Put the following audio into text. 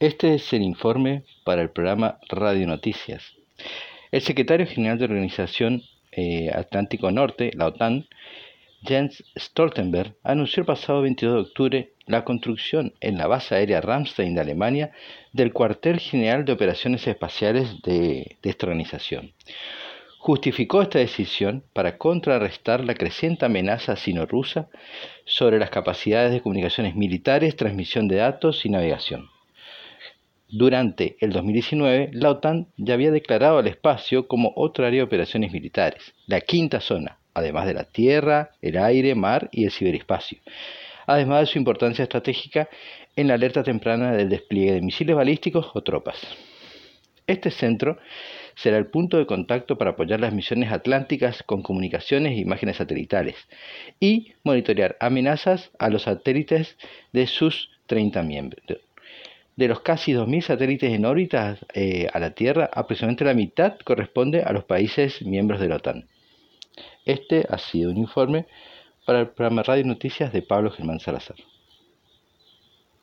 Este es el informe para el programa Radio Noticias. El secretario general de Organización eh, Atlántico Norte, la OTAN, Jens Stoltenberg, anunció el pasado 22 de octubre la construcción en la base aérea Ramstein de Alemania del cuartel general de operaciones espaciales de, de esta organización. Justificó esta decisión para contrarrestar la creciente amenaza sino-rusa sobre las capacidades de comunicaciones militares, transmisión de datos y navegación. Durante el 2019, la OTAN ya había declarado al espacio como otra área de operaciones militares, la quinta zona, además de la tierra, el aire, mar y el ciberespacio, además de su importancia estratégica en la alerta temprana del despliegue de misiles balísticos o tropas. Este centro será el punto de contacto para apoyar las misiones atlánticas con comunicaciones e imágenes satelitales y monitorear amenazas a los satélites de sus 30 miembros. De los casi 2.000 satélites en órbita eh, a la Tierra, aproximadamente la mitad corresponde a los países miembros de la OTAN. Este ha sido un informe para el programa Radio Noticias de Pablo Germán Salazar.